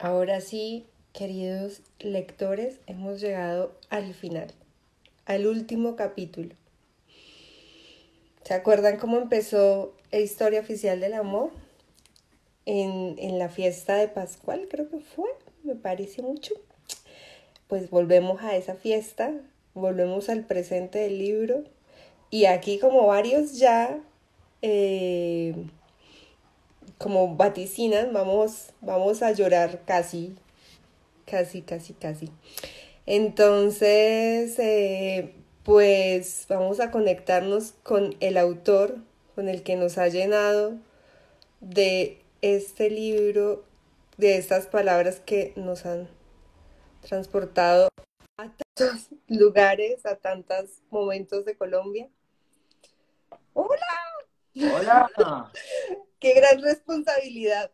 Ahora sí, queridos lectores, hemos llegado al final, al último capítulo. ¿Se acuerdan cómo empezó la historia oficial del amor? En, en la fiesta de Pascual, creo que fue, me parece mucho. Pues volvemos a esa fiesta, volvemos al presente del libro y aquí como varios ya eh, como vaticinan, vamos, vamos a llorar casi, casi, casi, casi. Entonces, eh, pues vamos a conectarnos con el autor, con el que nos ha llenado de este libro, de estas palabras que nos han transportado a tantos lugares, a tantos momentos de Colombia. Hola. Hola. Qué gran responsabilidad.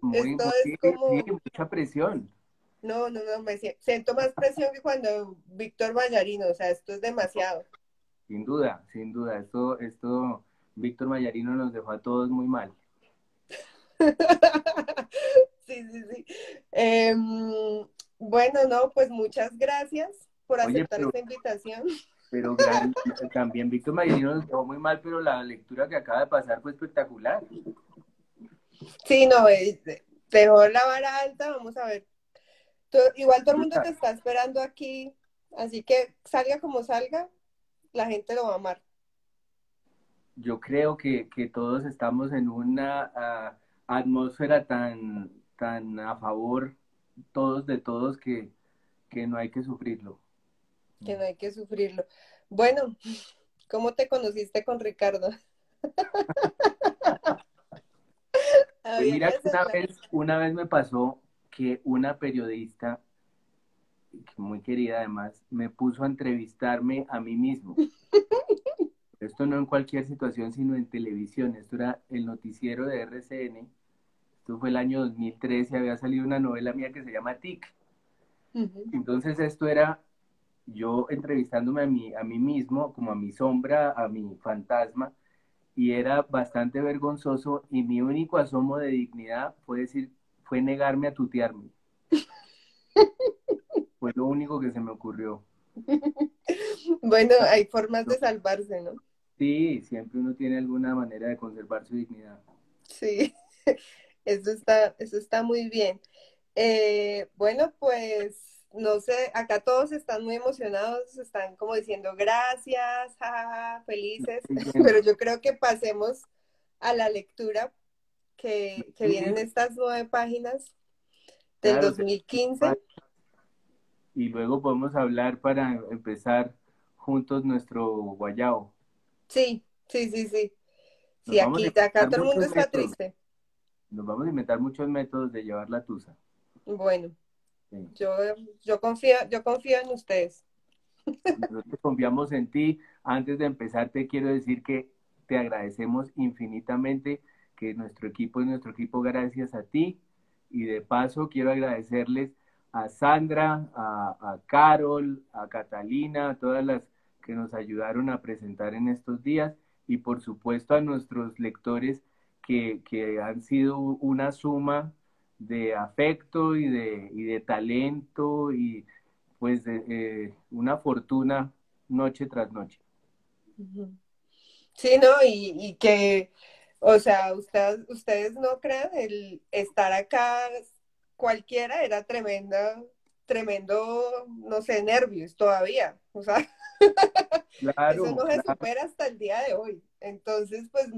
Muy, Esto muy- es como- sí, mucha presión. No, no, no, me sie- siento más presión que cuando Víctor Vallarino, o sea, esto es demasiado. Sin duda, sin duda. Esto, esto, Víctor Mayarino nos dejó a todos muy mal. Sí, sí, sí. Em, bueno, no, pues muchas gracias por Oye, aceptar pero- esta invitación. Pero gran- también Víctor Mayarino nos dejó muy mal, pero la lectura que acaba de pasar fue espectacular. Sí, no, eh, dejó la vara alta, vamos a ver. Igual todo el mundo te está esperando aquí, así que salga como salga, la gente lo va a amar. Yo creo que, que todos estamos en una ah, atmósfera tan, tan a favor, todos de todos, que, que no hay que sufrirlo. Que no hay que sufrirlo. Bueno, ¿cómo te conociste con Ricardo? Pues Había mira que una vez, una vez me pasó que una periodista, muy querida además, me puso a entrevistarme a mí mismo. Esto no en cualquier situación, sino en televisión. Esto era el noticiero de RCN. Esto fue el año 2013, había salido una novela mía que se llama TIC. Entonces esto era yo entrevistándome a mí, a mí mismo, como a mi sombra, a mi fantasma, y era bastante vergonzoso y mi único asomo de dignidad fue decir, fue negarme a tutearme. Fue lo único que se me ocurrió. Bueno, hay formas de salvarse, ¿no? Sí, siempre uno tiene alguna manera de conservar su dignidad. Sí, eso está, eso está muy bien. Eh, bueno, pues no sé, acá todos están muy emocionados, están como diciendo gracias, jajaja, felices, pero yo creo que pasemos a la lectura que, que vienen estas nueve páginas del Claro, 2015. Y luego podemos hablar para empezar juntos nuestro guayao. Sí, sí, sí, sí. Nos Sí, aquí, acá todo el mundo está métodos. triste. Nos vamos a inventar muchos métodos de llevar la tusa. Bueno, Yo, yo confío, yo confío en ustedes. Nosotros confiamos en ti. Antes de empezar, te quiero decir que te agradecemos infinitamente que nuestro equipo es nuestro equipo gracias a ti. Y de paso, quiero agradecerles a Sandra, a, a Carol, a Catalina, a todas las que nos ayudaron a presentar en estos días. Y por supuesto a nuestros lectores que, que han sido una suma de afecto y de, y de talento y pues de, eh, una fortuna noche tras noche. Sí, ¿no? Y, y que, o sea, ustedes, ustedes no crean, el estar acá cualquiera era tremenda, tremendo, no sé, nervios todavía. O sea, Claro, eso no se claro. supera hasta el día de hoy. Entonces, pues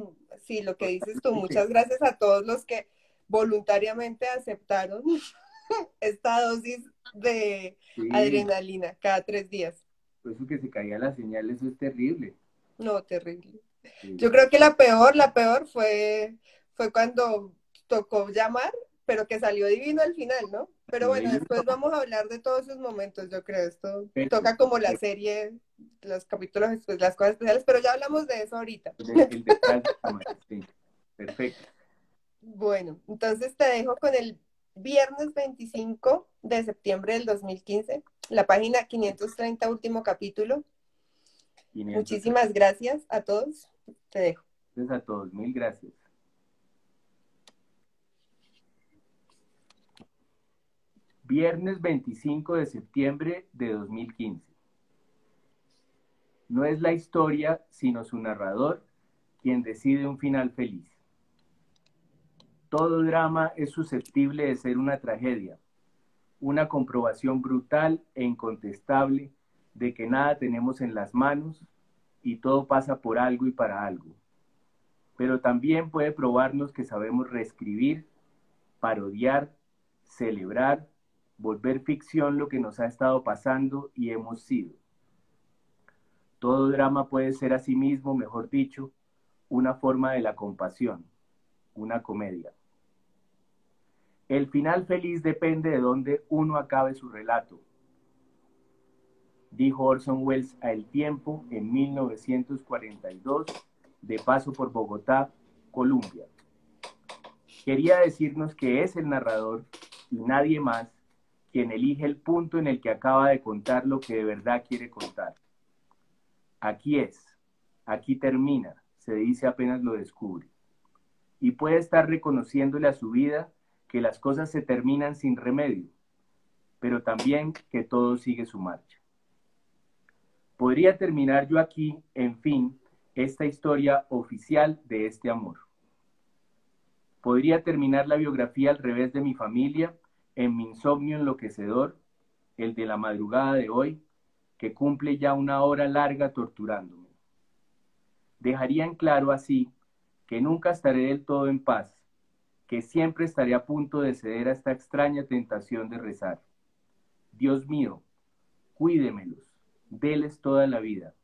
sí, lo que dices tú, muchas gracias a todos los que voluntariamente aceptaron esta dosis de Sí, adrenalina cada tres días. eso que se caía la señal, eso es terrible. No, terrible. Sí. Yo creo que la peor, la peor fue, fue cuando tocó llamar, pero que salió divino al final, ¿no? Pero bueno, después vamos a hablar de todos esos momentos, yo creo. Esto toca como la serie, los capítulos, después, las cosas especiales, pero ya hablamos de eso ahorita. El, el detrás de cámara, sí. Perfecto. Bueno, entonces te dejo con el viernes 25 de septiembre del 2015, la página 530, último capítulo. 500. Muchísimas gracias a todos. Te dejo. Gracias a todos, mil gracias. Viernes 25 de septiembre de 2015. No es la historia, sino su narrador quien decide un final feliz. Todo drama es susceptible de ser una tragedia, una comprobación brutal e incontestable de que nada tenemos en las manos y todo pasa por algo y para algo. Pero también puede probarnos que sabemos reescribir, parodiar, celebrar, volver ficción lo que nos ha estado pasando y hemos sido. Todo drama puede ser asimismo, mejor dicho, una forma de la compasión, una comedia. El final feliz depende de dónde uno acabe su relato, dijo Orson Welles a El Tiempo en 1942, de paso por Bogotá, Colombia. Quería decirnos que es el narrador y nadie más quien elige el punto en el que acaba de contar lo que de verdad quiere contar. Aquí es, aquí termina, se dice apenas lo descubre. Y puede estar reconociéndole a su vida que las cosas se terminan sin remedio, pero también que todo sigue su marcha. Podría terminar yo aquí, en fin, esta historia oficial de este amor. Podría terminar la biografía al revés de mi familia, en mi insomnio enloquecedor, el de la madrugada de hoy, que cumple ya una hora larga torturándome. Dejaría en claro así que nunca estaré del todo en paz, que siempre estaré a punto de ceder a esta extraña tentación de rezar. Dios mío, cuídemelos, déles toda la vida.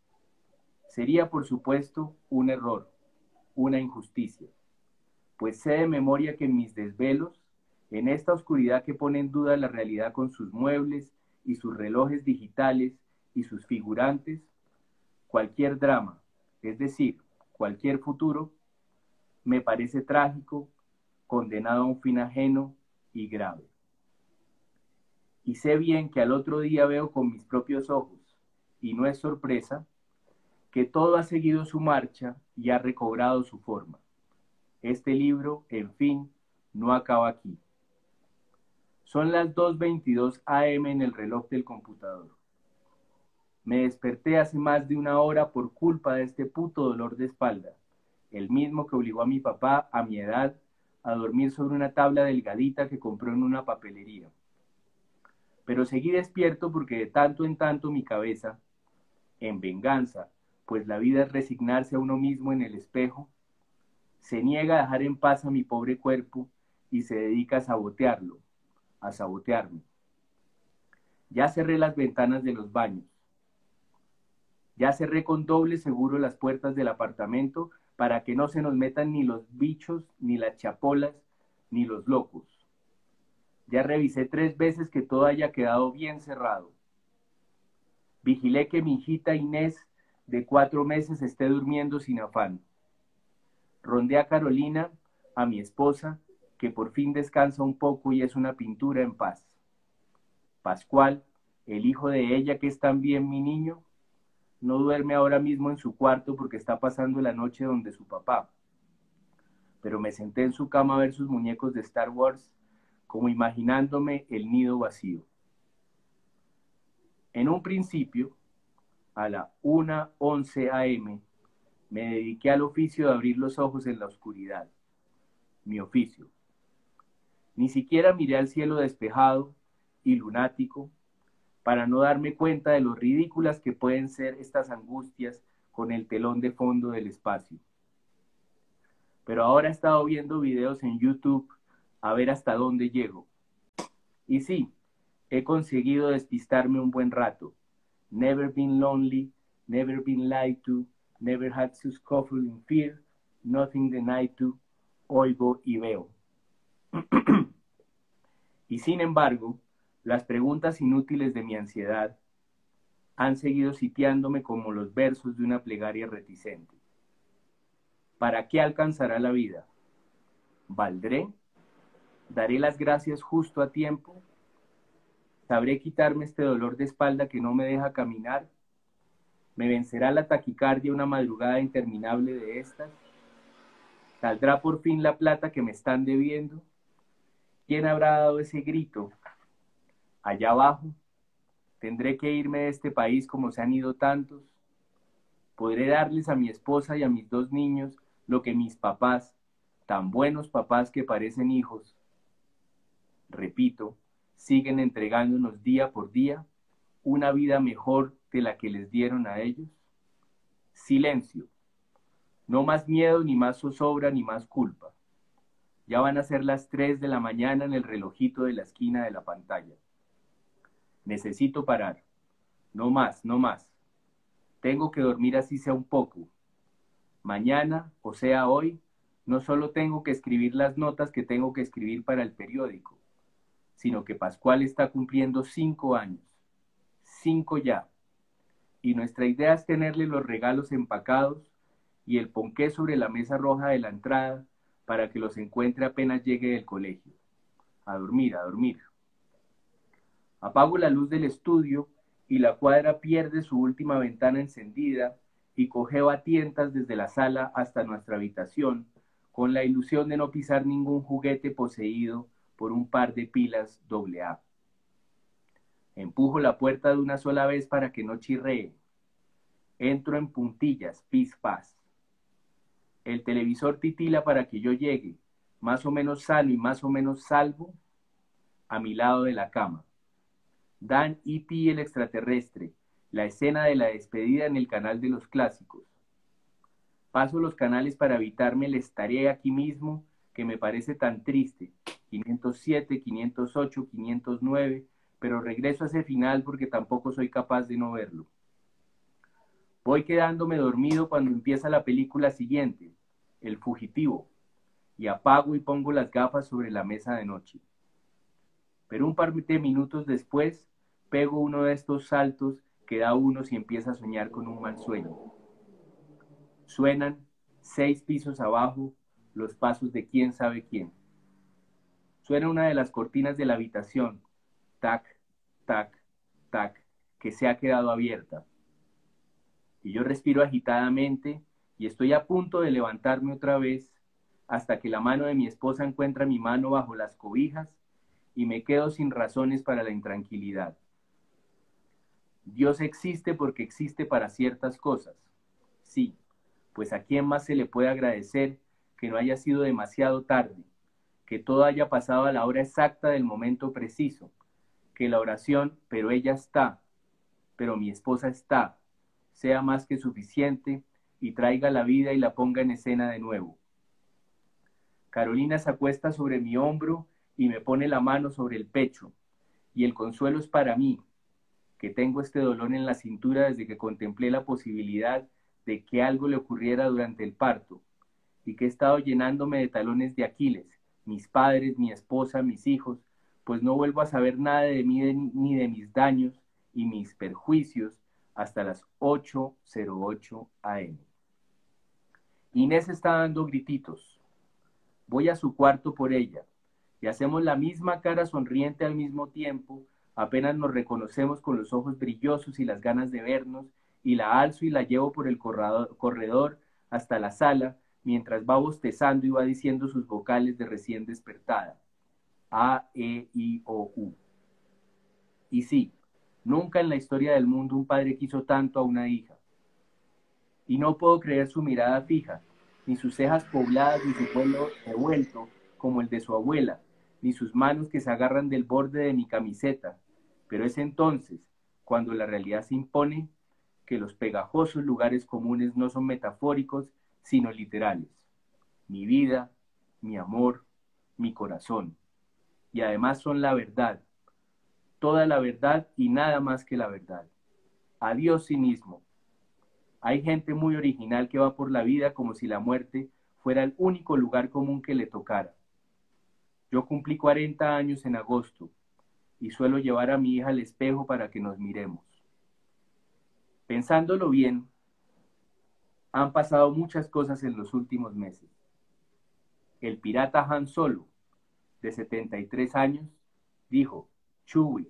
Sería, por supuesto, un error, una injusticia, pues sé de memoria que mis desvelos, en esta oscuridad que pone en duda la realidad con sus muebles y sus relojes digitales y sus figurantes, cualquier drama, es decir, cualquier futuro, me parece trágico, condenado a un fin ajeno y grave. Y sé bien que al otro día veo con mis propios ojos, y no es sorpresa, que todo ha seguido su marcha y ha recobrado su forma. Este libro, en fin, no acaba aquí. Son las 2.22 am en el reloj del computador. Me desperté hace más de una hora por culpa de este puto dolor de espalda, el mismo que obligó a mi papá, a mi edad, a dormir sobre una tabla delgadita que compró en una papelería. Pero seguí despierto porque de tanto en tanto mi cabeza, en venganza, pues la vida es resignarse a uno mismo en el espejo, se niega a dejar en paz a mi pobre cuerpo y se dedica a sabotearlo, a sabotearme. Ya cerré las ventanas de los baños, ya cerré con doble seguro las puertas del apartamento para que no se nos metan ni los bichos, ni las chapolas, ni los locos. Ya revisé tres veces que todo haya quedado bien cerrado. Vigilé que mi hijita Inés, de cuatro meses, esté durmiendo sin afán. Rondé a Carolina, a mi esposa, que por fin descansa un poco y es una pintura en paz. Pascual, el hijo de ella que es también mi niño, no duerme ahora mismo en su cuarto porque está pasando la noche donde su papá. Pero me senté en su cama a ver sus muñecos de Star Wars, como imaginándome el nido vacío. En un principio, a la 1.11 am, me dediqué al oficio de abrir los ojos en la oscuridad. Mi oficio. Ni siquiera miré al cielo despejado y lunático para no darme cuenta de lo ridículas que pueden ser estas angustias con el telón de fondo del espacio. Pero ahora he estado viendo videos en YouTube a ver hasta dónde llego. Y sí, he conseguido despistarme un buen rato. Never been lonely, never been lied to, never had to scuffle in fear, nothing denied to, oigo y veo. y sin embargo, las preguntas inútiles de mi ansiedad han seguido sitiándome como los versos de una plegaria reticente. ¿Para qué alcanzará la vida? ¿Valdré? ¿Daré las gracias justo a tiempo? ¿Sabré quitarme este dolor de espalda que no me deja caminar? ¿Me vencerá la taquicardia una madrugada interminable de estas? ¿Saldrá por fin la plata que me están debiendo? ¿Quién habrá dado ese grito allá abajo, tendré que irme de este país como se han ido tantos. Podré darles a mi esposa y a mis dos niños lo que mis papás, tan buenos papás que parecen hijos, repito, siguen entregándonos día por día una vida mejor de la que les dieron a ellos. Silencio. No más miedo, ni más zozobra, ni más culpa. Ya van a ser las 3 de la mañana en el relojito de la esquina de la pantalla. Necesito parar. No más, no más. Tengo que dormir así sea un poco. Mañana, o sea hoy, no solo tengo que escribir las notas que tengo que escribir para el periódico, sino que Pascual está cumpliendo cinco años. Cinco ya. Y nuestra idea es tenerle los regalos empacados y el ponqué sobre la mesa roja de la entrada para que los encuentre apenas llegue del colegio. A dormir, a dormir. Apago la luz del estudio y la cuadra pierde su última ventana encendida y cogeo a tientas desde la sala hasta nuestra habitación con la ilusión de no pisar ningún juguete poseído por un par de pilas AA. Empujo la puerta de una sola vez para que no chirree. Entro en puntillas, pis paz. El televisor titila para que yo llegue, más o menos sano y más o menos salvo, a mi lado de la cama. Dan E.T. el extraterrestre, la escena de la despedida en el canal de los clásicos. Paso los canales para evitarme el estaré aquí mismo que me parece tan triste. 507, 508, 509, pero regreso a ese final porque tampoco soy capaz de no verlo. Voy quedándome dormido cuando empieza la película siguiente, El fugitivo, y apago y pongo las gafas sobre la mesa de noche. Pero un par de minutos después pego uno de estos saltos que da uno si empieza a soñar con un mal sueño. Suenan seis pisos abajo los pasos de quién sabe quién. Suena una de las cortinas de la habitación, tac, tac, tac, que se ha quedado abierta. Y yo respiro agitadamente y estoy a punto de levantarme otra vez hasta que la mano de mi esposa encuentra mi mano bajo las cobijas y me quedo sin razones para la intranquilidad. Dios existe porque existe para ciertas cosas. Sí, pues a quién más se le puede agradecer que no haya sido demasiado tarde, que todo haya pasado a la hora exacta del momento preciso, que la oración, pero ella está, pero mi esposa está, sea más que suficiente y traiga la vida y la ponga en escena de nuevo. Carolina se acuesta sobre mi hombro y me pone la mano sobre el pecho, y el consuelo es para mí, que tengo este dolor en la cintura desde que contemplé la posibilidad de que algo le ocurriera durante el parto, y que he estado llenándome de talones de Aquiles, mis padres, mi esposa, mis hijos, pues no vuelvo a saber nada de mí ni de mis daños y mis perjuicios hasta las 8.08 am. Inés está dando grititos. Voy a su cuarto por ella y hacemos la misma cara sonriente al mismo tiempo, apenas nos reconocemos con los ojos brillosos y las ganas de vernos, y la alzo y la llevo por el corredor hasta la sala, mientras va bostezando y va diciendo sus vocales de recién despertada. A, E, I, O, U. Y sí, nunca en la historia del mundo un padre quiso tanto a una hija. Y no puedo creer su mirada fija, ni sus cejas pobladas, ni su pelo revuelto como el de su abuela, ni sus manos que se agarran del borde de mi camiseta. Pero es entonces, cuando la realidad se impone, que los pegajosos lugares comunes no son metafóricos, sino literales. Mi vida, mi amor, mi corazón. Y además son la verdad, toda la verdad y nada más que la verdad. Adiós cinismo. Hay gente muy original que va por la vida como si la muerte fuera el único lugar común que le tocara. Yo cumplí 40 años en agosto y suelo llevar a mi hija al espejo para que nos miremos. Pensándolo bien, han pasado muchas cosas en los últimos meses. El pirata Han Solo, de 73 años, dijo, Chewie,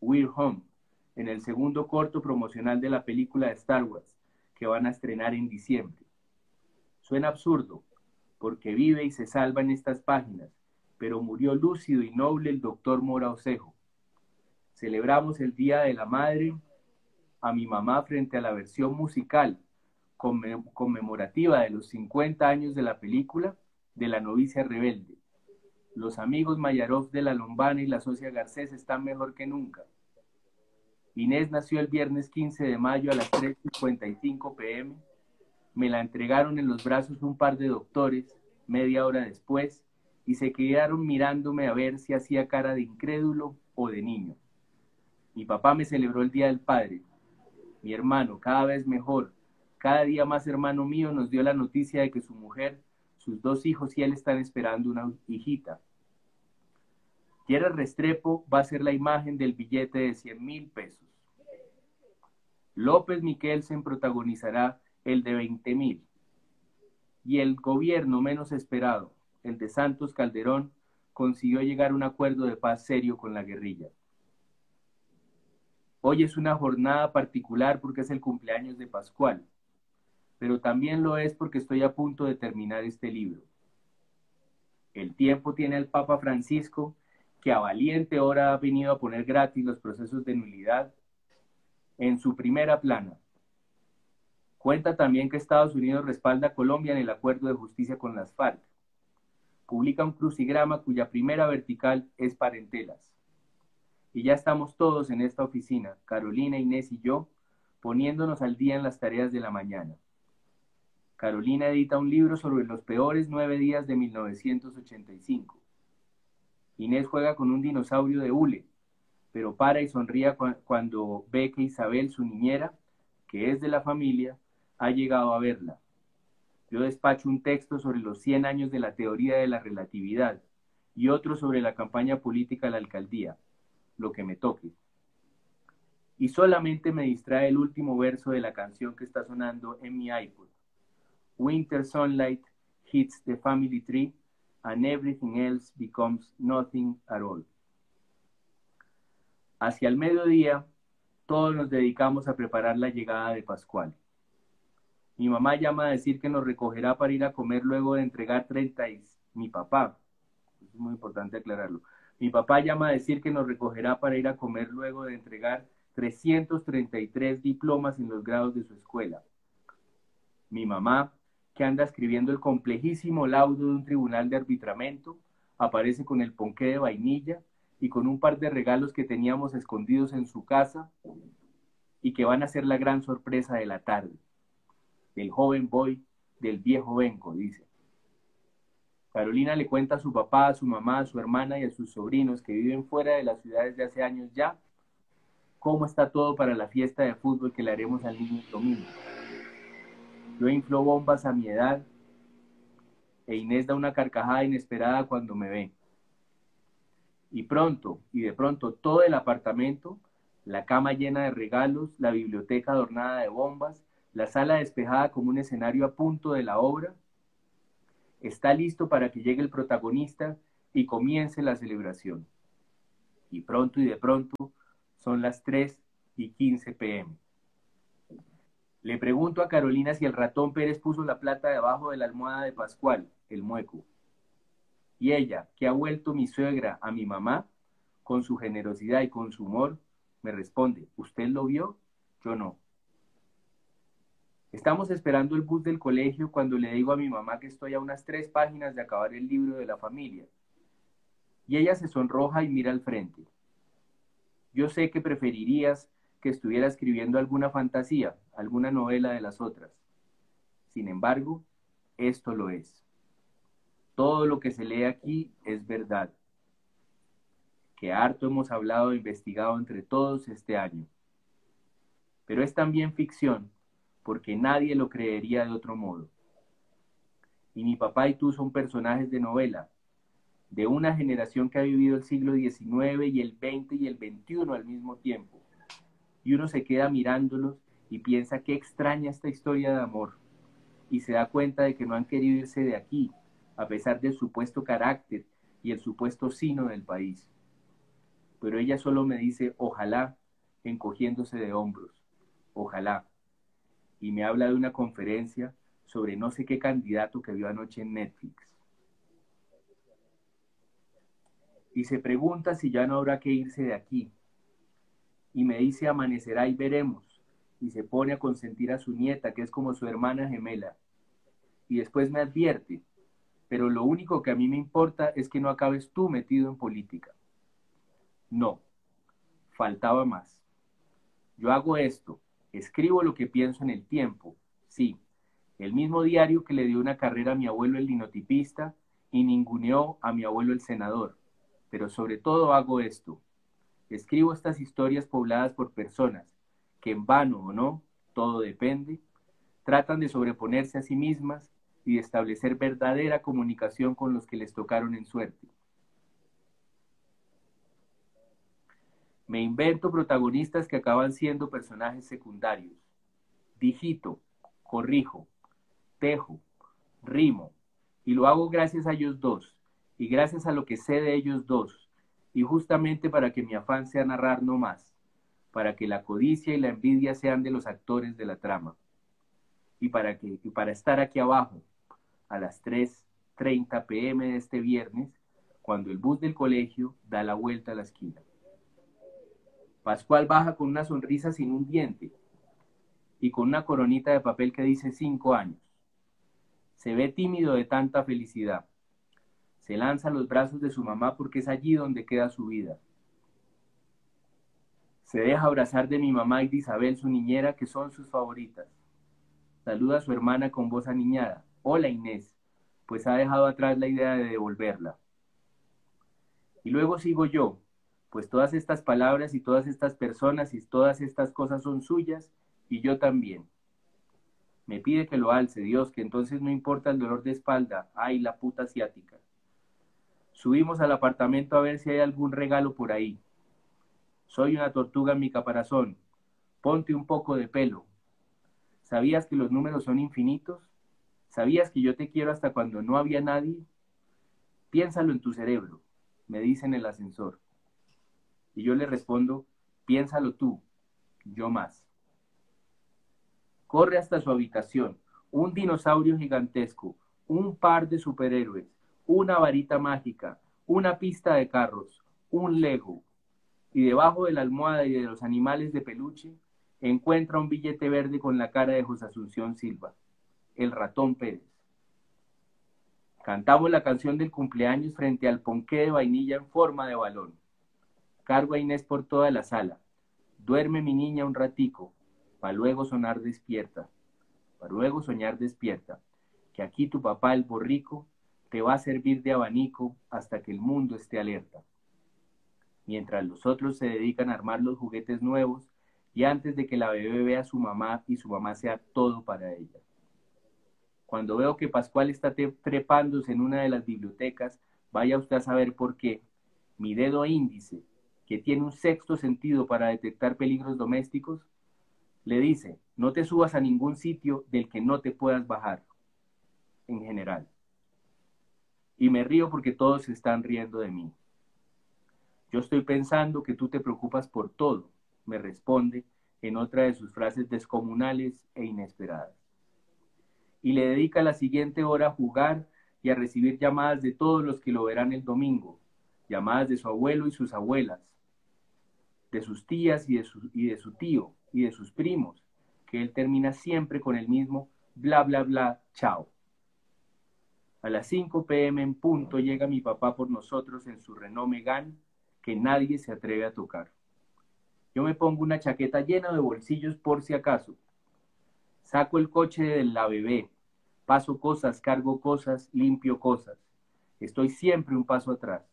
we're home, en el segundo corto promocional de la película de Star Wars, que van a estrenar en diciembre. Suena absurdo, porque vive y se salva en estas páginas, pero murió lúcido y noble el doctor Mora Osejo. Celebramos el Día de la Madre a mi mamá frente a la versión musical conmemorativa de los 50 años de la película de la novicia rebelde. Los amigos Mayarov de la Lombana y la socia Garcés están mejor que nunca. Inés nació el viernes 15 de mayo a las 3.55 pm. Me la entregaron en los brazos un par de doctores media hora después y se quedaron mirándome a ver si hacía cara de incrédulo o de niño. Mi papá me celebró el Día del Padre. Mi hermano, cada vez mejor, cada día más hermano mío, nos dio la noticia de que su mujer, sus dos hijos y él están esperando una hijita. Tierra Restrepo va a ser la imagen del billete de 100 mil pesos. López Miquelsen protagonizará el de 20 mil. Y el gobierno menos esperado, el de Santos Calderón, consiguió llegar a un acuerdo de paz serio con la guerrilla. Hoy es una jornada particular porque es el cumpleaños de Pascual, pero también lo es porque estoy a punto de terminar este libro. El tiempo tiene al Papa Francisco, que a valiente hora ha venido a poner gratis los procesos de nulidad en su primera plana. Cuenta también que Estados Unidos respalda a Colombia en el acuerdo de justicia con las FARC. Publica un crucigrama cuya primera vertical es parentelas. Y ya estamos todos en esta oficina, Carolina, Inés y yo, poniéndonos al día en las tareas de la mañana. Carolina edita un libro sobre los peores nueve días de 1985. Inés juega con un dinosaurio de hule, pero para y sonría cuando ve que Isabel, su niñera, que es de la familia, ha llegado a verla. Yo despacho un texto sobre los 100 años de la teoría de la relatividad y otro sobre la campaña política de la alcaldía lo que me toque. Y solamente me distrae el último verso de la canción que está sonando en mi iPod. Winter sunlight hits the family tree and everything else becomes nothing at all. Hacia el mediodía, todos nos dedicamos a preparar la llegada de Pascual. Mi mamá llama a decir que nos recogerá para ir a comer luego de entregar 30 y mi papá, es muy importante aclararlo, mi papá llama a decir que nos recogerá para ir a comer luego de entregar 333 diplomas en los grados de su escuela. Mi mamá, que anda escribiendo el complejísimo laudo de un tribunal de arbitramento, aparece con el ponqué de vainilla y con un par de regalos que teníamos escondidos en su casa y que van a ser la gran sorpresa de la tarde. Del joven boy, del viejo venco, dice. Carolina le cuenta a su papá, a su mamá, a su hermana y a sus sobrinos que viven fuera de las ciudades de hace años ya cómo está todo para la fiesta de fútbol que le haremos al niño domingo. Yo inflo bombas a mi edad e Inés da una carcajada inesperada cuando me ve. Y pronto, y de pronto, todo el apartamento, la cama llena de regalos, la biblioteca adornada de bombas, la sala despejada como un escenario a punto de la obra, está listo para que llegue el protagonista y comience la celebración. Y pronto y de pronto son las 3 y 15 pm. Le pregunto a Carolina si el ratón Pérez puso la plata debajo de la almohada de Pascual, el mueco. Y ella, que ha vuelto mi suegra a mi mamá, con su generosidad y con su humor, me responde, ¿usted lo vio? Yo no. Estamos esperando el bus del colegio cuando le digo a mi mamá que estoy a unas tres páginas de acabar el libro de la familia. Y ella se sonroja y mira al frente. Yo sé que preferirías que estuviera escribiendo alguna fantasía, alguna novela de las otras. Sin embargo, esto lo es. Todo lo que se lee aquí es verdad, que harto hemos hablado e investigado entre todos este año. Pero es también ficción porque nadie lo creería de otro modo. Y mi papá y tú son personajes de novela, de una generación que ha vivido el siglo XIX y el XX y el XXI al mismo tiempo. Y uno se queda mirándolos y piensa qué extraña esta historia de amor. Y se da cuenta de que no han querido irse de aquí, a pesar del supuesto carácter y el supuesto sino del país. Pero ella solo me dice, ojalá, encogiéndose de hombros, ojalá y me habla de una conferencia sobre no sé qué candidato que vio anoche en Netflix. Y se pregunta si ya no habrá que irse de aquí, y me dice amanecerá y veremos, y se pone a consentir a su nieta, que es como su hermana gemela, y después me advierte, pero lo único que a mí me importa es que no acabes tú metido en política. No, faltaba más. Yo hago esto, escribo lo que pienso en el tiempo, sí, el mismo diario que le dio una carrera a mi abuelo el linotipista y ninguneó a mi abuelo el senador, pero sobre todo hago esto, escribo estas historias pobladas por personas que en vano o no, todo depende, tratan de sobreponerse a sí mismas y de establecer verdadera comunicación con los que les tocaron en suerte. Me invento protagonistas que acaban siendo personajes secundarios. Digito, corrijo, tejo, rimo, y lo hago gracias a ellos dos, y gracias a lo que sé de ellos dos, y justamente para que mi afán sea narrar no más, para que la codicia y la envidia sean de los actores de la trama, y para, que, y para estar aquí abajo, a las 3.30 pm de este viernes, cuando el bus del colegio da la vuelta a la esquina. Pascual baja con una sonrisa sin un diente y con una coronita de papel que dice cinco años. Se ve tímido de tanta felicidad. Se lanza a los brazos de su mamá porque es allí donde queda su vida. Se deja abrazar de mi mamá y de Isabel, su niñera, que son sus favoritas. Saluda a su hermana con voz aniñada. Hola Inés, pues ha dejado atrás la idea de devolverla. Y luego sigo yo, pues todas estas palabras y todas estas personas y todas estas cosas son suyas y yo también. Me pide que lo alce, Dios, que entonces no importa el dolor de espalda, ay, la puta asiática. Subimos al apartamento a ver si hay algún regalo por ahí. Soy una tortuga en mi caparazón. Ponte un poco de pelo. ¿Sabías que los números son infinitos? ¿Sabías que yo te quiero hasta cuando no había nadie? Piénsalo en tu cerebro, me dice en el ascensor. Y yo le respondo, piénsalo tú, yo más. Corre hasta su habitación, un dinosaurio gigantesco, un par de superhéroes, una varita mágica, una pista de carros, un Lego, y debajo de la almohada y de los animales de peluche encuentra un billete verde con la cara de José Asunción Silva el ratón Pérez. Cantamos la canción del cumpleaños frente al ponqué de vainilla en forma de balón. Cargo a Inés por toda la sala. Duerme mi niña un ratico, para luego sonar despierta, para luego soñar despierta, que aquí tu papá el borrico te va a servir de abanico hasta que el mundo esté alerta. Mientras los otros se dedican a armar los juguetes nuevos y antes de que la bebé vea a su mamá y su mamá sea todo para ella. Cuando veo que Pascual está trepándose en una de las bibliotecas, vaya usted a saber por qué. Mi dedo índice, que tiene un sexto sentido para detectar peligros domésticos, le dice, no te subas a ningún sitio del que no te puedas bajar, en general. Y me río porque todos se están riendo de mí. Yo estoy pensando que tú te preocupas por todo, me responde en otra de sus frases descomunales e inesperadas y le dedica la siguiente hora a jugar y a recibir llamadas de todos los que lo verán el domingo, llamadas de su abuelo y sus abuelas, de sus tías y de su, y de su tío y de sus primos, que él termina siempre con el mismo bla bla bla, chao. A las 5 pm en punto llega mi papá por nosotros en su Renault Megane que nadie se atreve a tocar. Yo me pongo una chaqueta llena de bolsillos por si acaso. Saco el coche de la bebé, Paso cosas, cargo cosas, limpio cosas. Estoy siempre un paso atrás.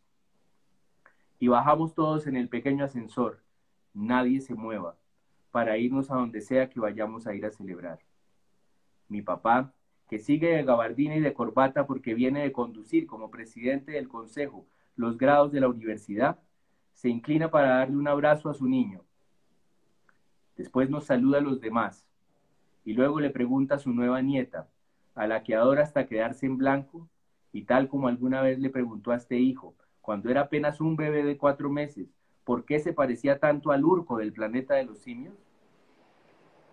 Y bajamos todos en el pequeño ascensor. Nadie se mueva para irnos a donde sea que vayamos a ir a celebrar. Mi papá, que sigue de gabardina y de corbata porque viene de conducir como presidente del consejo los grados de la universidad, se inclina para darle un abrazo a su niño. Después nos saluda a los demás y luego le pregunta a su nueva nieta, a la que adora hasta quedarse en blanco, y tal como alguna vez le preguntó a este hijo, cuando era apenas un bebé de cuatro meses, ¿por qué se parecía tanto al urco del planeta de los simios?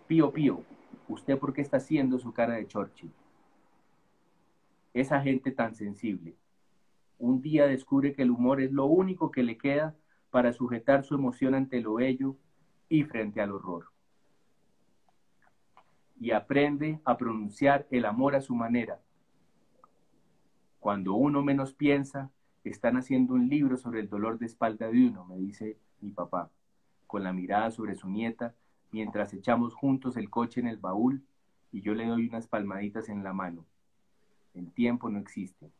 Pío, pío, ¿usted por qué está haciendo su cara de Churchill? Esa gente tan sensible. Un día descubre que el humor es lo único que le queda para sujetar su emoción ante lo bello y frente al horror. Y aprende a pronunciar el amor a su manera. Cuando uno menos piensa, están haciendo un libro sobre el dolor de espalda de uno, me dice mi papá, con la mirada sobre su nieta, mientras echamos juntos el coche en el baúl y yo le doy unas palmaditas en la mano. El tiempo no existe.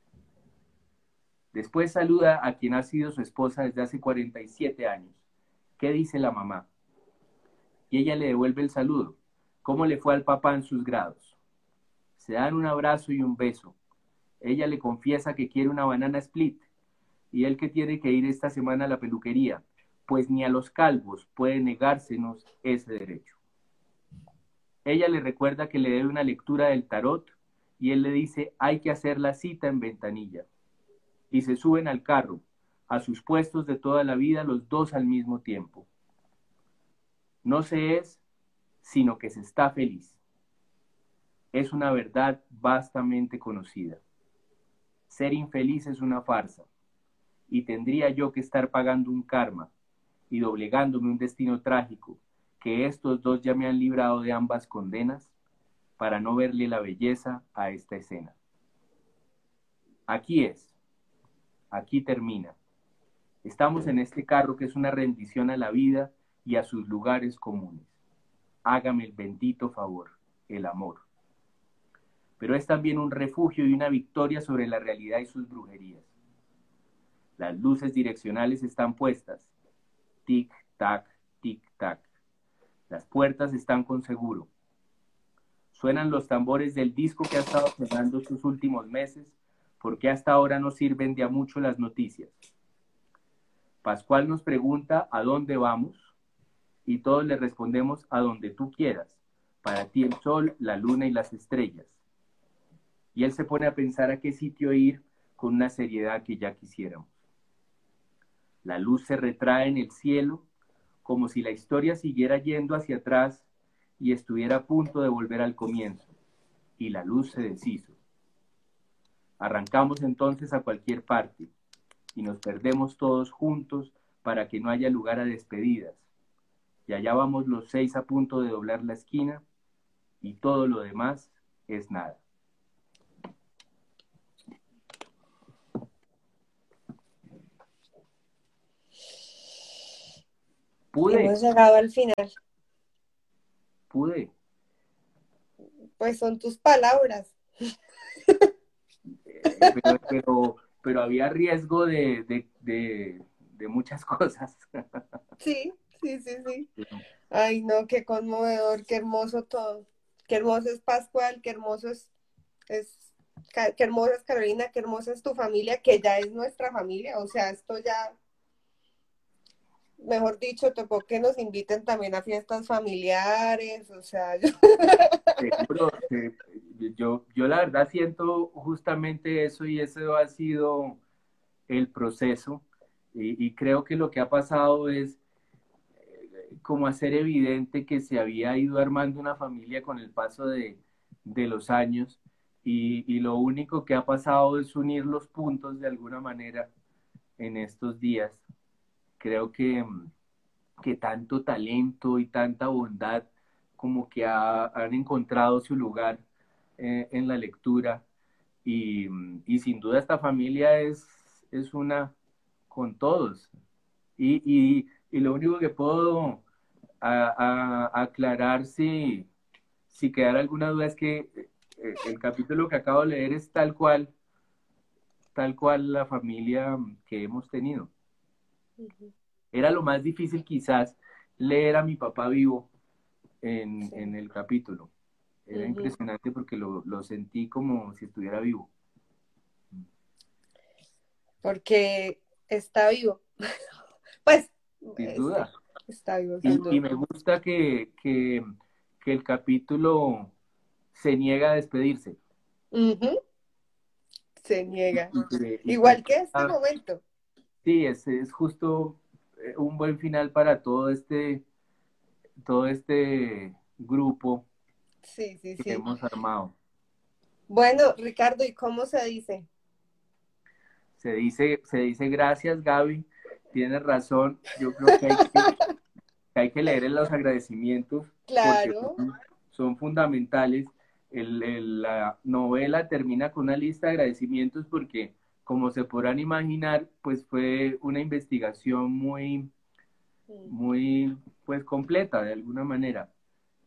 Después saluda a quien ha sido su esposa desde hace 47 años. ¿Qué dice la mamá? Y ella le devuelve el saludo. ¿Cómo le fue al papá en sus grados? Se dan un abrazo y un beso. Ella le confiesa que quiere una banana split y él que tiene que ir esta semana a la peluquería, pues ni a los calvos puede negársenos ese derecho. Ella le recuerda que le debe una lectura del tarot y él le dice hay que hacer la cita en ventanilla. Y se suben al carro, a sus puestos de toda la vida los dos al mismo tiempo. No se es, sino que se está feliz. Es una verdad vastamente conocida. Ser infeliz es una farsa y tendría yo que estar pagando un karma y doblegándome un destino trágico, que estos dos ya me han librado de ambas condenas, para no verle la belleza a esta escena. Aquí es, aquí termina. Estamos en este carro que es una rendición a la vida y a sus lugares comunes. Hágame el bendito favor, el amor. Pero es también un refugio y una victoria sobre la realidad y sus brujerías. Las luces direccionales están puestas. Tic, tac, tic, tac. Las puertas están con seguro. Suenan los tambores del disco que ha estado sonando sus últimos meses, porque hasta ahora no sirven de a mucho las noticias. Pascual nos pregunta a dónde vamos y todos le respondemos a donde tú quieras, para ti el sol, la luna y las estrellas. Y él se pone a pensar a qué sitio ir con una seriedad que ya quisiéramos. La luz se retrae en el cielo como si la historia siguiera yendo hacia atrás y estuviera a punto de volver al comienzo, y la luz se deshizo. Arrancamos entonces a cualquier parte y nos perdemos todos juntos para que no haya lugar a despedidas. Y allá vamos los seis a punto de doblar la esquina y todo lo demás es nada. Hemos llegado al final. Pude. Pues son tus palabras. Eh, pero, pero, había riesgo de, de, muchas cosas. Sí, sí, sí, sí. Ay, no, qué conmovedor, qué hermoso todo. Qué hermoso es Pascual, qué hermoso es, es qué hermosa es Carolina, qué hermosa es tu familia, que ya es nuestra familia. O sea, esto ya mejor dicho, tocó que nos inviten también a fiestas familiares, o sea, yo... yo, la verdad siento justamente eso y eso ha sido el proceso y, creo que lo que ha pasado es eh, como hacer evidente que se había ido armando una familia con el paso de, los años y, y, lo único que ha pasado es unir los puntos de alguna manera en estos días creo que, que tanto talento y tanta bondad como que han encontrado su lugar eh, en la lectura y, sin duda esta familia es, es una con todos. Y, lo único que puedo aclarar si, si quedara alguna duda es que eh, el capítulo que acabo de leer es tal cual, tal cual la familia que hemos tenido. Era lo más difícil quizás leer a mi papá vivo en, el capítulo. Era impresionante porque lo, sentí como si estuviera vivo. Porque está vivo. pues. Sin duda. Está vivo. Y, me gusta que, el capítulo se niega a despedirse. Se niega. Igual que este momento. Sí, es, es justo eh, un buen final para todo este, todo este grupo que hemos armado. Bueno, Ricardo, ¿y cómo se dice? Se dice, se dice gracias, Gaby. Tienes razón. Yo creo que hay que, hay que leer los agradecimientos. Claro. Son, fundamentales. la novela termina con una lista de agradecimientos porque, como se podrán imaginar, pues fue una investigación muy, muy, pues completa de alguna manera.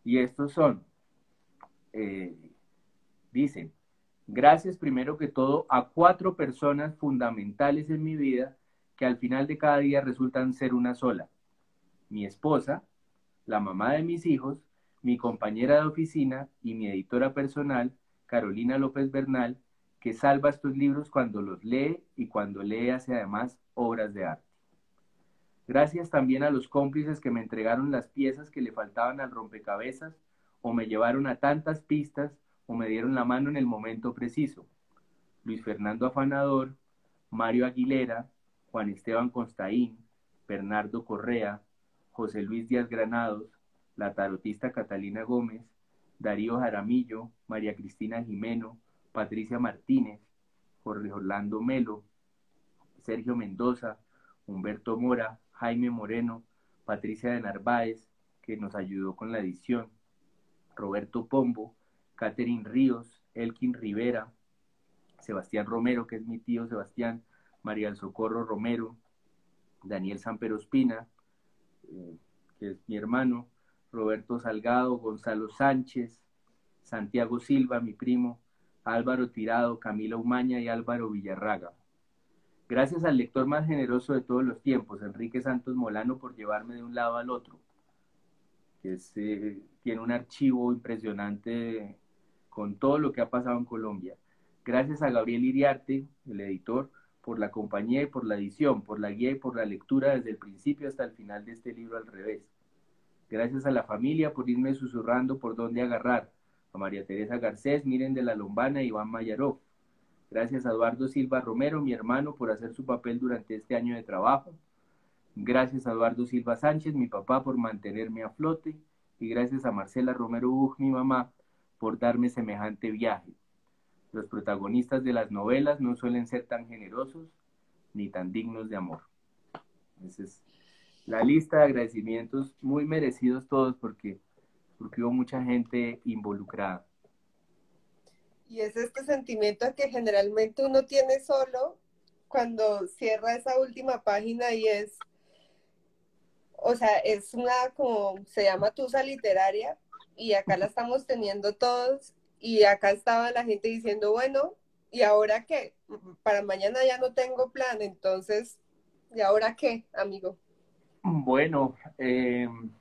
Y estos son, eh, dicen, gracias primero que todo a cuatro personas fundamentales en mi vida que al final de cada día resultan ser una sola. Mi esposa, la mamá de mis hijos, mi compañera de oficina y mi editora personal, Carolina López Bernal, que salva estos libros cuando los lee y cuando lee hace además obras de arte. Gracias también a los cómplices que me entregaron las piezas que le faltaban al rompecabezas o me llevaron a tantas pistas o me dieron la mano en el momento preciso. Luis Fernando Afanador, Mario Aguilera, Juan Esteban Constaín, Bernardo Correa, José Luis Díaz Granados, la tarotista Catalina Gómez, Darío Jaramillo, María Cristina Jimeno, Patricia Martínez, Jorge Orlando Melo, Sergio Mendoza, Humberto Mora, Jaime Moreno, Patricia de Narváez, que nos ayudó con la edición, Roberto Pombo, Catherine Ríos, Elkin Rivera, Sebastián Romero, que es mi tío Sebastián, María del Socorro Romero, Daniel Sampero Espina, eh, que es mi hermano, Roberto Salgado, Gonzalo Sánchez, Santiago Silva, mi primo, Álvaro Tirado, Camila Umaña y Álvaro Villarraga. Gracias al lector más generoso de todos los tiempos, Enrique Santos Molano, por llevarme de un lado al otro, que eh, tiene un archivo impresionante con todo lo que ha pasado en Colombia. Gracias a Gabriel Iriarte, el editor, por la compañía y por la edición, por la guía y por la lectura desde el principio hasta el final de este libro al revés. Gracias a la familia por irme susurrando por dónde agarrar. A María Teresa Garcés, Miren de la Lombana Iván Mayarov. Gracias a Eduardo Silva Romero, mi hermano, por hacer su papel durante este año de trabajo. Gracias a Eduardo Silva Sánchez, mi papá, por mantenerme a flote. Y gracias a Marcela Romero Ugh, mi mamá, por darme semejante viaje. Los protagonistas de las novelas no suelen ser tan generosos ni tan dignos de amor. Esa es la lista de agradecimientos muy merecidos todos porque, porque hubo mucha gente involucrada. Y es este sentimiento que generalmente uno tiene solo cuando cierra esa última página y es, o sea, es una como se llama tusa literaria y acá la estamos teniendo todos y acá estaba la gente diciendo, bueno, ¿y ahora qué? Para mañana ya no tengo plan, entonces, ¿y ahora qué, amigo? Bueno, em,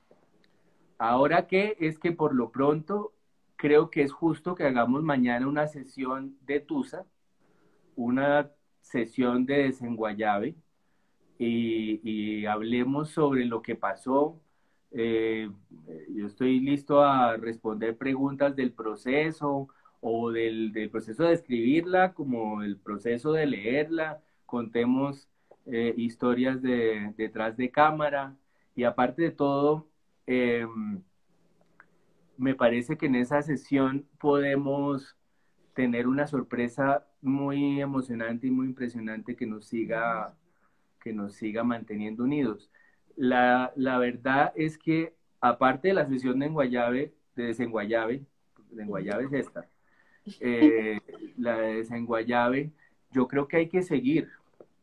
ahora qué es que por lo pronto creo que es justo que hagamos mañana una sesión de Tusa, una sesión de desenguayabe y, hablemos sobre lo que pasó, eh, yo estoy listo a responder preguntas del proceso o del, proceso de escribirla como el proceso de leerla. Contemos eh, historias de, detrás de cámara y aparte de todo, em, me parece que en esa sesión podemos tener una sorpresa muy emocionante y muy impresionante que nos siga, que nos siga manteniendo unidos. La, la verdad es que, aparte de la sesión de Enguayabe, de Desenguayabe, de Enguayabe es esta, eh, la de Desenguayabe, yo creo que hay que seguir.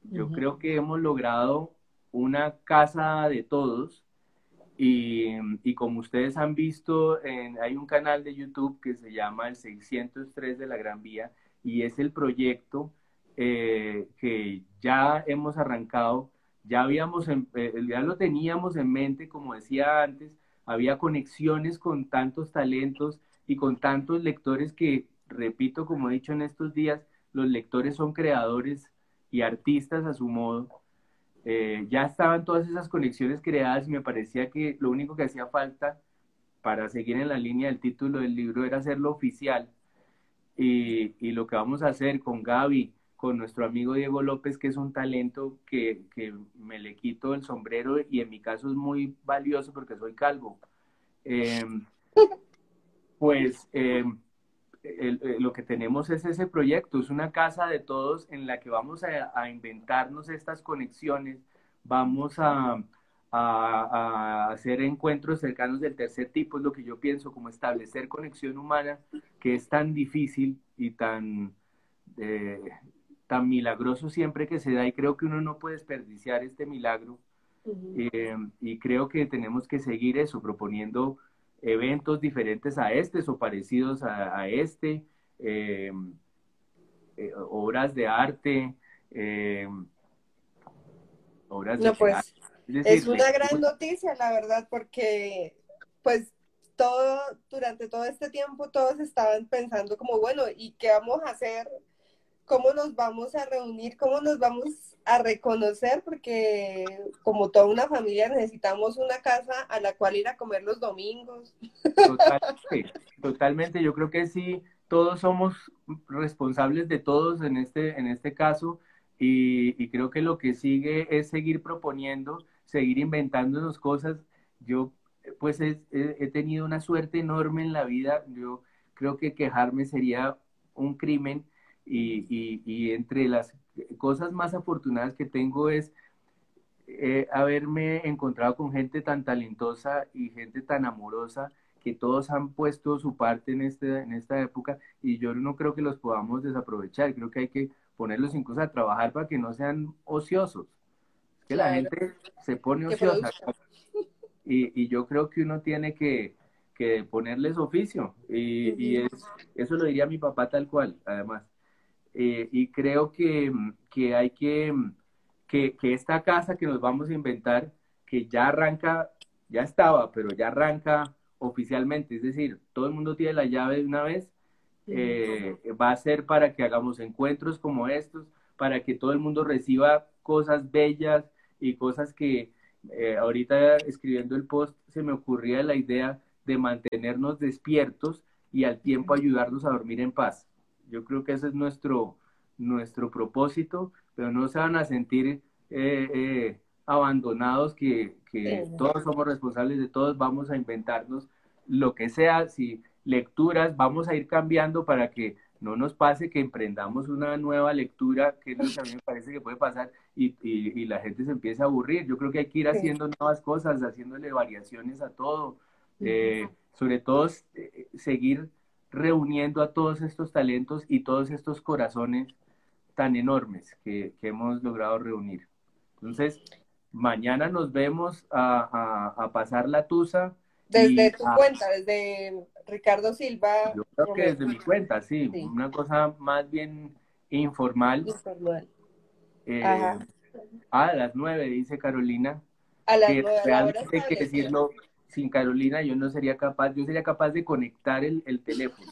Yo creo que hemos logrado una casa de todos y, como ustedes han visto, hay un canal de YouTube que se llama el 603 de la Gran Vía y es el proyecto eh, que ya hemos arrancado ya habíamos, eh, ya lo teníamos en mente, como decía antes, había conexiones con tantos talentos y con tantos lectores que, repito, como he dicho en estos días, los lectores son creadores y artistas a su modo. Eh, ya estaban todas esas conexiones creadas y me parecía que lo único que hacía falta para seguir en la línea del título del libro era hacerlo oficial. Y, y lo que vamos a hacer con Gaby, con nuestro amigo Diego López, que es un talento que, me le quito el sombrero y en mi caso es muy valioso porque soy calvo. Em, pues em, lo que tenemos es ese proyecto, es una casa de todos en la que vamos a, inventarnos estas conexiones, vamos a, a, hacer encuentros cercanos del tercer tipo, es lo que yo pienso, como establecer conexión humana, que es tan difícil y tan, eh, tan milagroso siempre que se da, y creo que uno no puede desperdiciar este milagro. Eh, y creo que tenemos que seguir eso, proponiendo eventos diferentes a este o parecidos a, este, eh, obras de arte, obras de pues, es, una gran noticia, la verdad, porque pues todo, durante todo este tiempo todos estaban pensando como, bueno, ¿y qué vamos a hacer? ¿Cómo nos vamos a reunir? ¿Cómo nos vamos a reconocer? Porque como toda una familia necesitamos una casa a la cual ir a comer los domingos. Totalmente. Yo creo que sí, todos somos responsables de todos en este, en este caso y, creo que lo que sigue es seguir proponiendo seguir inventándonos cosas. Yo pues he, tenido una suerte enorme en la vida. Yo creo que quejarme sería un crimen y, y, entre las cosas más afortunadas que tengo es eh, haberme encontrado con gente tan talentosa y gente tan amorosa que todos han puesto su parte en, este, en esta época y yo no creo que los podamos desaprovechar. Creo que hay que ponerlos incluso a trabajar para que no sean ociosos que la gente se pone ociosa. Y, y, yo creo que uno tiene que, que ponerles oficio. Y, y es, eso lo diría mi papá tal cual, además. Eh, y creo que, que hay que, que, que, esta casa que nos vamos a inventar, que ya arranca, ya estaba, pero ya arranca oficialmente, es decir, todo el mundo tiene la llave de una vez, eh, va a ser para que hagamos encuentros como estos, para que todo el mundo reciba cosas bellas, y cosas que eh, ahorita escribiendo el post se me ocurría la idea de mantenernos despiertos y al tiempo ayudarnos a dormir en paz. Yo creo que ese es nuestro, nuestro propósito, pero no se van a sentir eh, eh, abandonados, que, que todos somos responsables de todos, vamos a inventarnos lo que sea, si lecturas, vamos a ir cambiando para que no nos pase que emprendamos una nueva lectura, que es lo que a mí me parece que puede pasar, y, y, la gente se empieza a aburrir. Yo creo que hay que ir haciendo nuevas cosas, haciéndole variaciones a todo, eh, sobre todo eh, seguir reuniendo a todos estos talentos y todos estos corazones tan enormes que, que hemos logrado reunir. Entonces, mañana nos vemos a, a, a pasar la tusa. Desde tu cuenta, desde Ricardo Silva. Yo creo que desde mi cuenta, sí, una cosa más bien informal. Informal. Eh, a las nueve, dice Carolina. A las nueve. Realmente hay que decirlo, sin Carolina yo no sería capaz, yo sería capaz de conectar el, el teléfono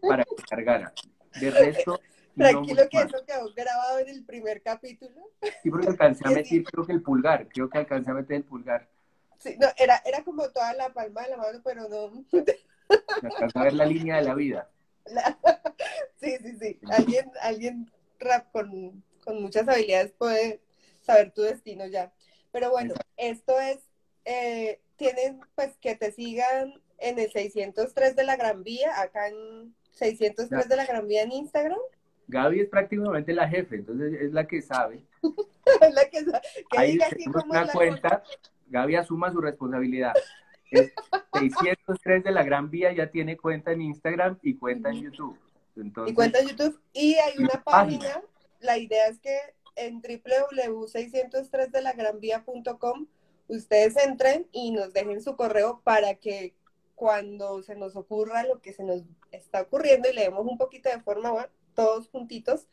para que cargara. De resto... Tranquilo que eso quedó grabado en el primer capítulo. Sí, porque alcancé a meter creo que el pulgar, creo que alcancé a meter el pulgar. Sí, no, era, era como toda la palma de la mano, pero no. a ver la línea de la vida. Sí, sí, sí. Alguien, alguien rap con, muchas habilidades puede saber tu destino ya. Pero bueno, esto es, eh, tienen pues que te sigan en el 603 de la Gran Vía, acá en 603 de la Gran Vía en Instagram. Gaby es prácticamente la jefe, entonces es la que sabe. es la que sabe. Ahí una cuenta, Gaby asuma su responsabilidad. 603 de la Gran Vía ya tiene cuenta en Instagram y cuenta en YouTube. y cuenta en YouTube. Y hay una página. La idea es que en www.603delagranvía.com ustedes entren y nos dejen su correo para que cuando se nos ocurra lo que se nos está ocurriendo y leemos un poquito de forma todos juntitos,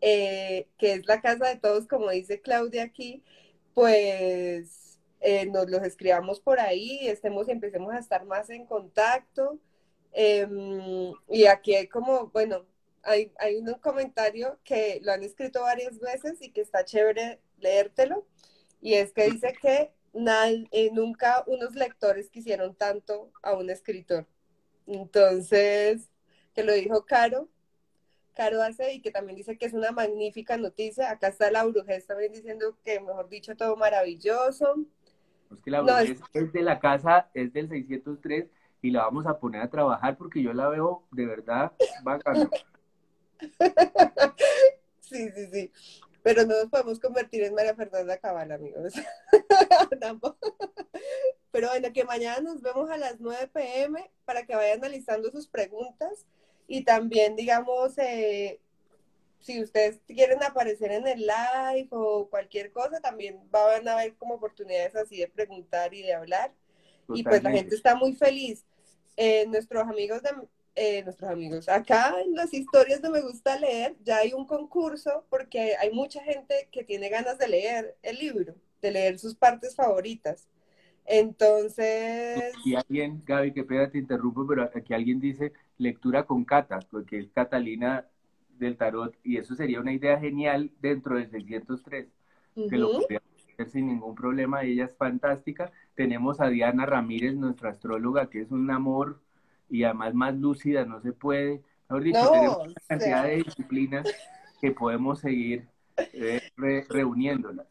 eh, que es la casa de todos, como dice Claudia aquí, pues eh, nos los escribamos por ahí, estemos y empecemos a estar más en contacto. Em, y aquí hay como, bueno, hay, hay un comentario que lo han escrito varias veces y que está chévere leértelo. Y es que dice que eh, nunca unos lectores quisieron tanto a un escritor. Entonces, que lo dijo Caro, Caro hace y que también dice que es una magnífica noticia. Acá está la brujez también diciendo que, mejor dicho, todo maravilloso. Es que la es... de la casa, es del 603 y la vamos a poner a trabajar porque yo la veo de verdad bacana. Sí, sí, sí. Pero no nos podemos convertir en María Fernanda Cabal, amigos. tampoco. Pero bueno, que mañana nos vemos a las 9 pm para que vayan analizando sus preguntas y también, digamos, eh, si ustedes quieren aparecer en el live o cualquier cosa, también van a haber como oportunidades así de preguntar y de hablar. Y pues la gente está muy feliz. Eh, nuestros amigos de eh, nuestros amigos, acá en las historias de Me Gusta Leer ya hay un concurso porque hay mucha gente que tiene ganas de leer el libro, de leer sus partes favoritas. Entonces... Y alguien, Gaby, que pega, te interrumpo, pero aquí alguien dice lectura con Cata, porque es Catalina del Tarot, y eso sería una idea genial dentro del 603, que lo podría hacer sin ningún problema, ella es fantástica. Tenemos a Diana Ramírez, nuestra astróloga, que es un amor y además más lúcida, no se puede. Mejor dicho, tenemos una cantidad de disciplinas que podemos seguir eh, reuniéndolas.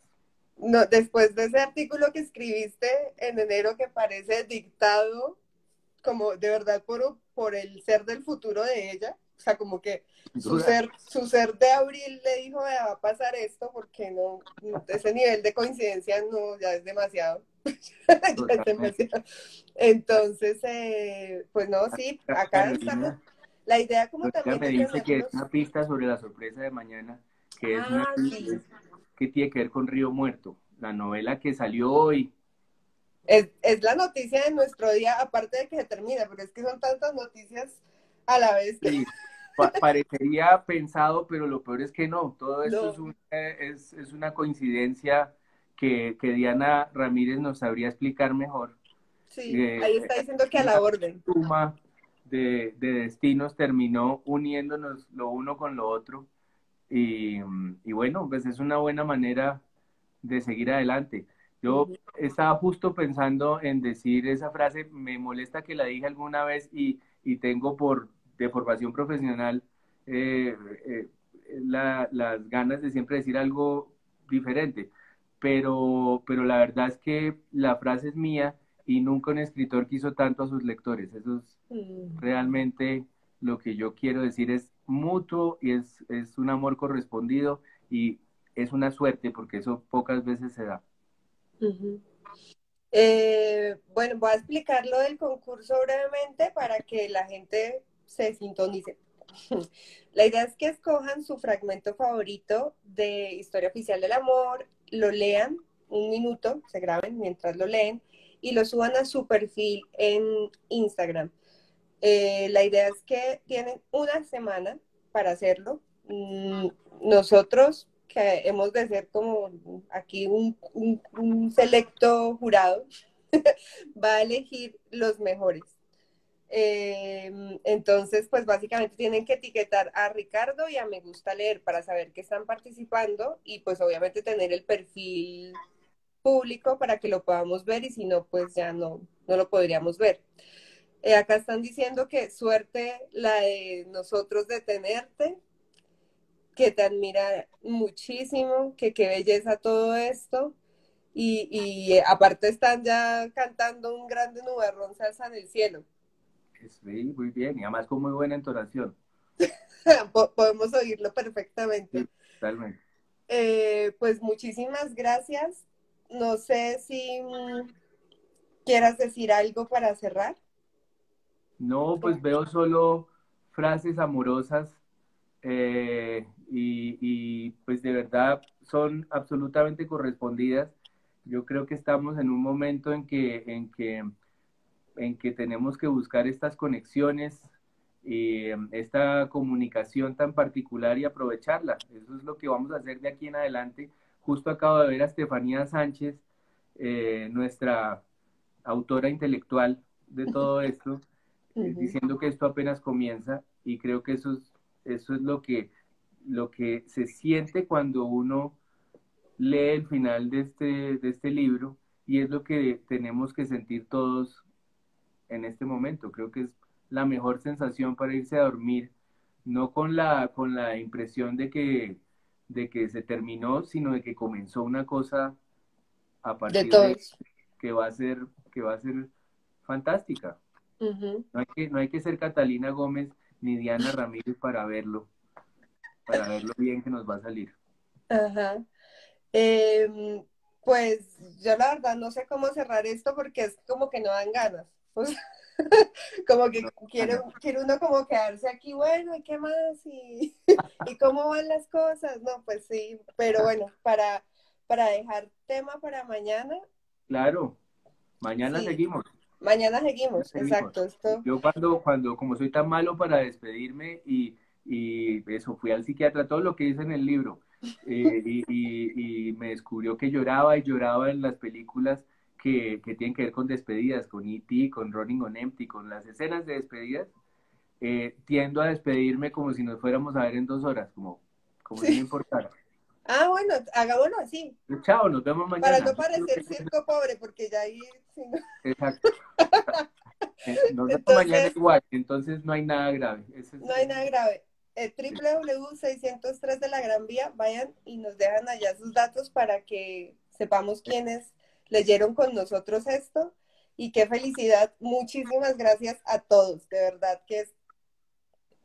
No, después de ese artículo que escribiste en enero que parece dictado como de verdad por, por el ser del futuro de ella, o sea, como que su ser, su ser de abril le dijo, va a pasar esto, porque no, ese nivel de coincidencia no, ya es demasiado. Es. Entonces, eh, pues no, sí, acá estamos. La idea como también... me dice que es una pista sobre la sorpresa de mañana, que es una ah, que tiene que ver con Río Muerto, la novela que salió hoy. Es, es la noticia de nuestro día, aparte de que se termina, pero es que son tantas noticias a la vez que... Sí parecería pensado, pero lo peor es que no. Todo esto eh, es, es, una coincidencia que, que, Diana Ramírez nos sabría explicar mejor. Sí, eh, ahí está diciendo que a la orden. suma de, de, destinos terminó uniéndonos lo uno con lo otro. Y, y, bueno, pues es una buena manera de seguir adelante. Yo estaba justo pensando en decir esa frase, me molesta que la dije alguna vez y, y tengo por, de formación profesional, eh, eh, las ganas de siempre decir algo diferente. Pero, pero la verdad es que la frase es mía y nunca un escritor quiso tanto a sus lectores. Eso es mm. realmente lo que yo quiero decir, es mutuo y es, es un amor correspondido y es una suerte porque eso pocas veces se da. Eh, bueno, voy a explicar lo del concurso brevemente para que la gente se sintonice. La idea es que escojan su fragmento favorito de Historia Oficial del Amor, lo lean un minuto, se graben mientras lo leen y lo suban a su perfil en Instagram. Eh, la idea es que tienen una semana para hacerlo. Mm, nosotros, que hemos de ser como aquí un, un selecto jurado, va a elegir los mejores. Eh, entonces, pues básicamente tienen que etiquetar a Ricardo y a Me Gusta Leer para saber que están participando y pues obviamente tener el perfil público para que lo podamos ver y si no, pues ya no, no lo podríamos ver. Eh, acá están diciendo que suerte la de nosotros de tenerte, que te admira muchísimo, que qué belleza todo esto. Y, y aparte están ya cantando un grande nubarrón salsa en el cielo. Sí, muy bien, y además con muy buena entonación. Podemos oírlo perfectamente. totalmente. Eh, pues muchísimas gracias. No sé si mm, quieras decir algo para cerrar. No, pues veo solo frases amorosas eh, y, y, pues de verdad son absolutamente correspondidas. Yo creo que estamos en un momento en que, en que en que tenemos que buscar estas conexiones, eh, esta comunicación tan particular y aprovecharla. Eso es lo que vamos a hacer de aquí en adelante. Justo acabo de ver a Estefanía Sánchez, eh, nuestra autora intelectual de todo esto, eh, diciendo que esto apenas comienza y creo que eso es, eso es lo, que, lo que se siente cuando uno lee el final de este, de este libro y es lo que tenemos que sentir todos en este momento. Creo que es la mejor sensación para irse a dormir, no con la, con la impresión de que, de que se terminó, sino de que comenzó una cosa a partir de, que va a ser, que va a ser fantástica. no, hay que, no hay que ser Catalina Gómez ni Diana Ramírez para verlo, para verlo bien que nos va a salir. Ajá. Em, Pues yo la verdad no sé cómo cerrar esto porque es como que no dan ganas. como que quiere, quiere uno como quedarse aquí, bueno, ¿y qué más? ¿Y, ¿Y cómo van las cosas? No, pues sí, pero bueno, para, para dejar tema para mañana. Claro, mañana seguimos. Mañana seguimos, exacto. Esto... Yo cuando, cuando, como soy tan malo para despedirme y, y eso, fui al psiquiatra, todo lo que dice en el libro, eh, y, y, y, me descubrió que lloraba y lloraba en las películas que, que tienen que ver con despedidas, con E.T., con Running on Empty, con las escenas de despedidas, eh, tiendo a despedirme como si nos fuéramos a ver en dos horas, como, como si no importara. Ah, bueno, hagámoslo así. Chao, nos vemos mañana. Para no parecer circo pobre, porque ya ahí... Exacto. Eh, nos vemos mañana igual, entonces no hay nada grave. no hay nada grave. Eh, www.603 de la Gran Vía, vayan y nos dejan allá sus datos para que sepamos quiénes leyeron con nosotros esto. Y qué felicidad. Muchísimas gracias a todos. De verdad que es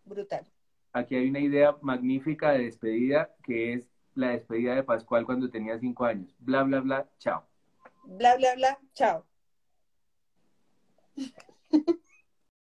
brutal. Aquí hay una idea magnífica de despedida que es la despedida de Pascual cuando tenía cinco años. Bla, bla, bla, chao. Bla, bla, bla, chao.